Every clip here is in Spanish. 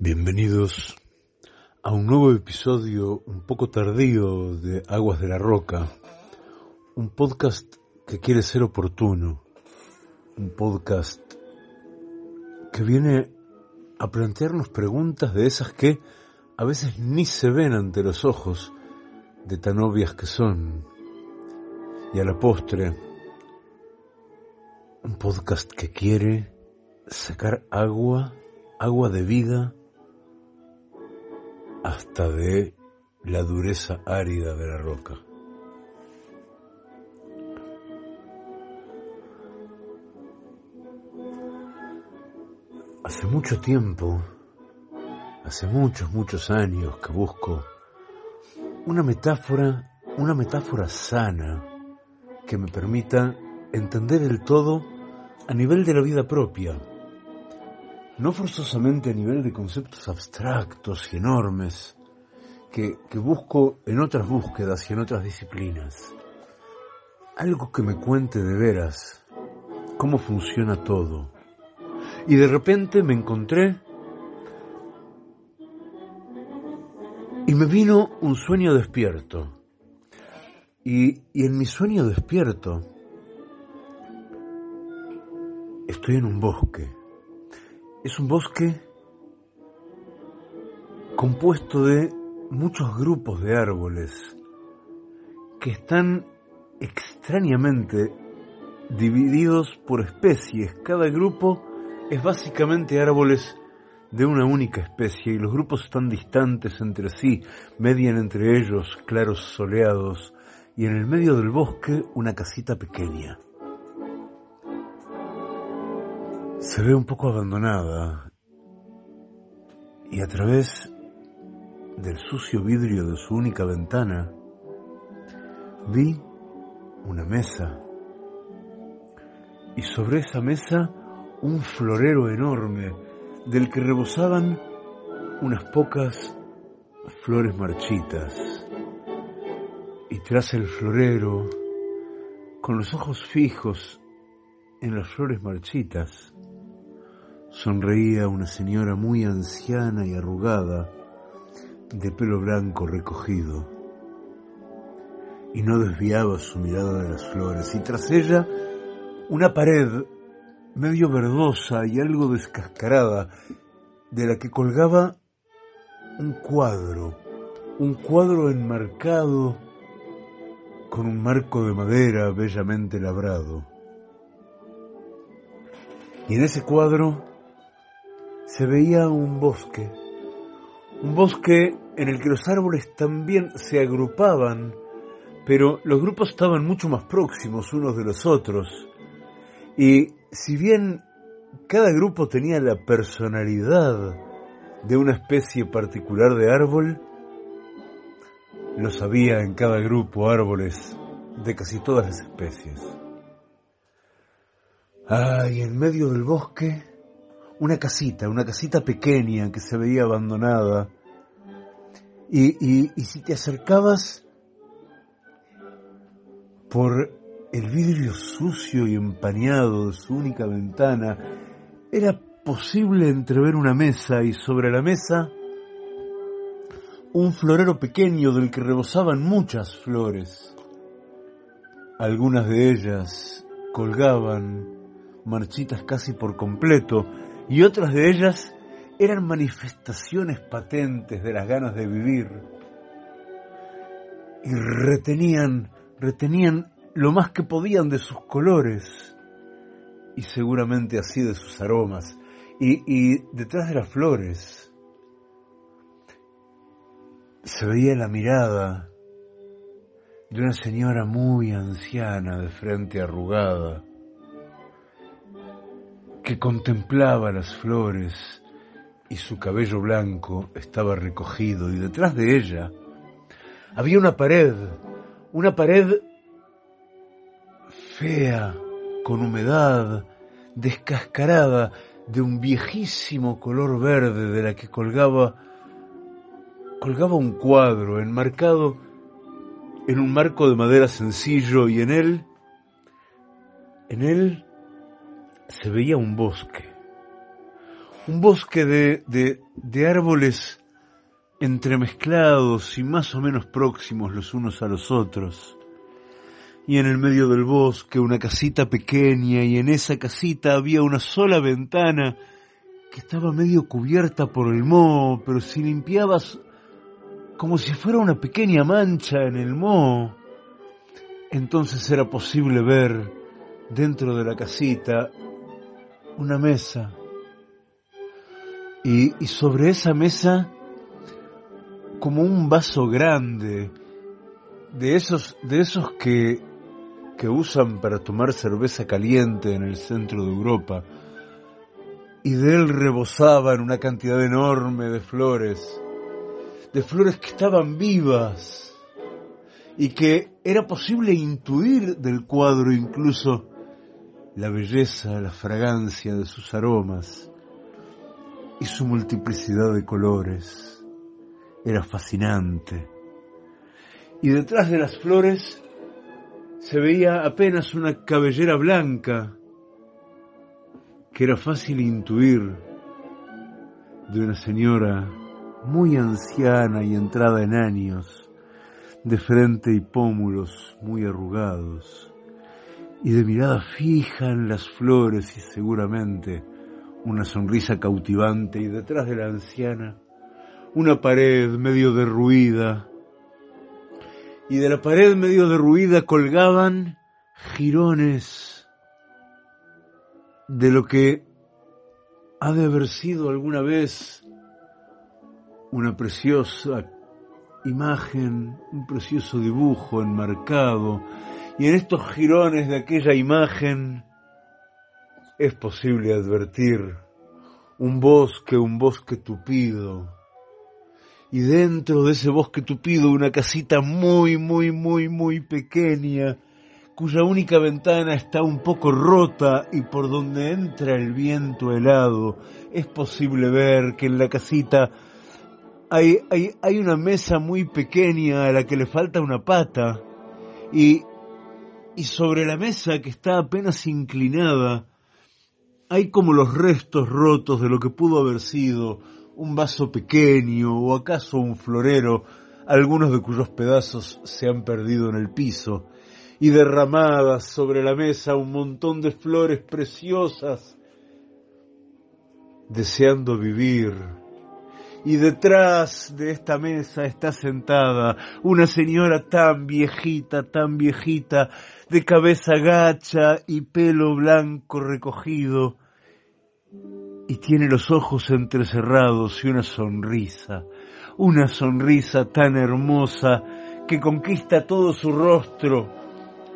Bienvenidos a un nuevo episodio un poco tardío de Aguas de la Roca, un podcast que quiere ser oportuno, un podcast que viene a plantearnos preguntas de esas que a veces ni se ven ante los ojos de tan obvias que son. Y a la postre, un podcast que quiere sacar agua, agua de vida, hasta de la dureza árida de la roca. Hace mucho tiempo, hace muchos, muchos años que busco una metáfora, una metáfora sana que me permita entender el todo a nivel de la vida propia, no forzosamente a nivel de conceptos abstractos y enormes que, busco en otras búsquedas y en otras disciplinas. Algo que me cuente de veras cómo funciona todo. Y de repente me encontré y me vino un sueño despierto. Y, y en mi sueño despierto estoy en un bosque es un bosque compuesto de muchos grupos de árboles que están extrañamente divididos por especies. Cada grupo es básicamente árboles de una única especie y los grupos están distantes entre sí, median entre ellos claros soleados y en el medio del bosque una casita pequeña. Se ve un poco abandonada y a través del sucio vidrio de su única ventana vi una mesa y sobre esa mesa un florero enorme del que rebosaban unas pocas flores marchitas. Y tras el florero con los ojos fijos en las flores marchitas sonreía una señora muy anciana y arrugada, de pelo blanco recogido, y no desviaba su mirada de las flores, y tras ella una pared medio verdosa y algo descascarada, de la que colgaba un cuadro, un cuadro enmarcado con un marco de madera bellamente labrado. Y en ese cuadro se veía un bosque, un bosque en el que los árboles también se agrupaban, pero los grupos estaban mucho más próximos unos de los otros. Y si bien cada grupo tenía la personalidad de una especie particular de árbol, los había en cada grupo árboles de casi todas las especies. Ah, y en medio del bosque una casita, una casita pequeña que se veía abandonada. Y, si te acercabas por el vidrio sucio y empañado de su única ventana, era posible entrever una mesa y sobre la mesa un florero pequeño del que rebosaban muchas flores. Algunas de ellas colgaban marchitas casi por completo y otras de ellas eran manifestaciones patentes de las ganas de vivir. Y retenían, retenían lo más que podían de sus colores y seguramente así de sus aromas. Y, y detrás de las flores se veía la mirada de una señora muy anciana de frente arrugada que contemplaba las flores y su cabello blanco estaba recogido y detrás de ella había una pared, una pared fea, con humedad, descascarada, de un viejísimo color verde de la que colgaba colgaba un cuadro enmarcado en un marco de madera sencillo y en él en él se veía un bosque. Un bosque de, de, de árboles entremezclados y más o menos próximos los unos a los otros. Y en el medio del bosque una casita pequeña y en esa casita había una sola ventana que estaba medio cubierta por el moho, pero si limpiabas como si fuera una pequeña mancha en el moho, entonces era posible ver dentro de la casita una mesa. Y, sobre esa mesa como un vaso grande de esos de esos que que usan para tomar cerveza caliente en el centro de Europa, y de él rebosaban una cantidad enorme de flores, de flores que estaban vivas, y que era posible intuir del cuadro incluso la belleza, la fragancia de sus aromas y su multiplicidad de colores. Era fascinante. Y detrás de las flores se veía apenas una cabellera blanca que era fácil intuir de una señora muy anciana y entrada en años, de frente y pómulos muy arrugados, y de mirada fija en las flores y seguramente una sonrisa cautivante y detrás de la anciana una pared medio derruida. Y de la pared medio derruida colgaban jirones de lo que ha de haber sido alguna vez una preciosa imagen, un precioso dibujo enmarcado, y en estos jirones de aquella imagen es posible advertir un bosque, un bosque tupido, y dentro de ese bosque tupido una casita muy, muy, muy, muy pequeña, cuya única ventana está un poco rota y por donde entra el viento helado, es posible ver que en la casita hay, hay, hay una mesa muy pequeña a la que le falta una pata. Y, y sobre la mesa que está apenas inclinada hay como los restos rotos de lo que pudo haber sido un vaso pequeño o acaso un florero, algunos de cuyos pedazos se han perdido en el piso, y derramadas sobre la mesa un montón de flores preciosas, deseando vivir. Y detrás de esta mesa está sentada una señora tan viejita, tan viejita, de cabeza gacha y pelo blanco recogido, y tiene los ojos entrecerrados y una sonrisa, una sonrisa tan hermosa que conquista todo su rostro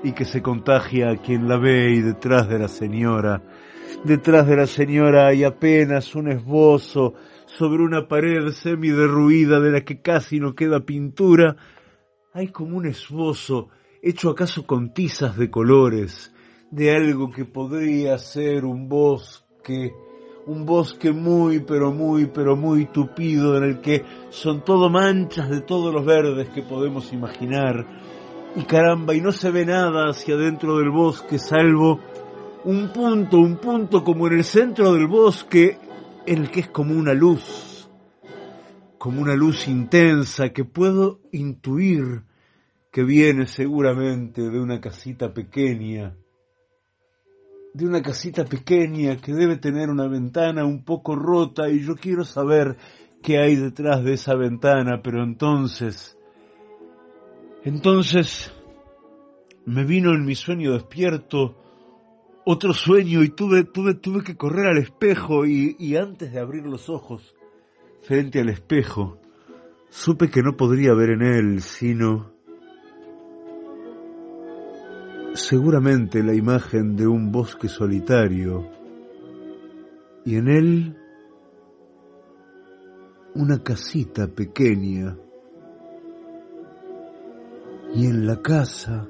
y que se contagia a quien la ve y detrás de la señora, detrás de la señora hay apenas un esbozo sobre una pared semi-derruida de la que casi no queda pintura, hay como un esbozo hecho acaso con tizas de colores, de algo que podría ser un bosque, un bosque muy, pero muy, pero muy tupido en el que son todo manchas de todos los verdes que podemos imaginar. Y caramba, y no se ve nada hacia adentro del bosque salvo un punto, un punto como en el centro del bosque en el que es como una luz, como una luz intensa que puedo intuir que viene seguramente de una casita pequeña de una casita pequeña que debe tener una ventana un poco rota y yo quiero saber qué hay detrás de esa ventana, pero entonces, entonces me vino en mi sueño despierto otro sueño y tuve, tuve, tuve que correr al espejo y, y antes de abrir los ojos frente al espejo, supe que no podría ver en él sino seguramente la imagen de un bosque solitario y en él una casita pequeña y en la casa